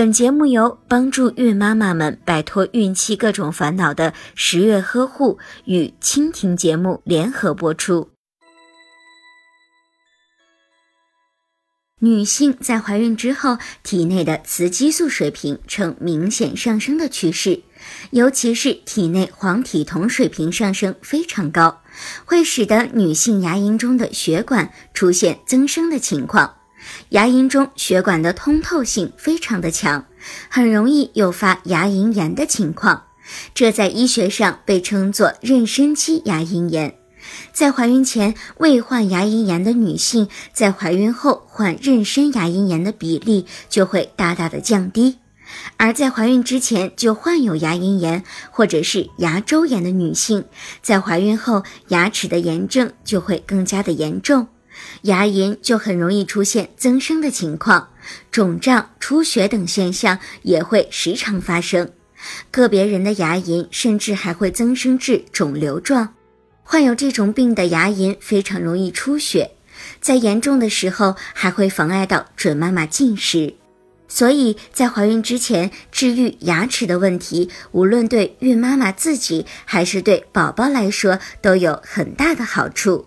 本节目由帮助孕妈妈们摆脱孕期各种烦恼的十月呵护与蜻蜓节目联合播出。女性在怀孕之后，体内的雌激素水平呈明显上升的趋势，尤其是体内黄体酮水平上升非常高，会使得女性牙龈中的血管出现增生的情况。牙龈中血管的通透性非常的强，很容易诱发牙龈炎的情况，这在医学上被称作妊娠期牙龈炎。在怀孕前未患牙龈炎的女性，在怀孕后患妊娠牙龈炎的比例就会大大的降低，而在怀孕之前就患有牙龈炎或者是牙周炎的女性，在怀孕后牙齿的炎症就会更加的严重。牙龈就很容易出现增生的情况，肿胀、出血等现象也会时常发生。个别人的牙龈甚至还会增生至肿瘤状。患有这种病的牙龈非常容易出血，在严重的时候还会妨碍到准妈妈进食。所以在怀孕之前治愈牙齿的问题，无论对孕妈妈自己还是对宝宝来说都有很大的好处。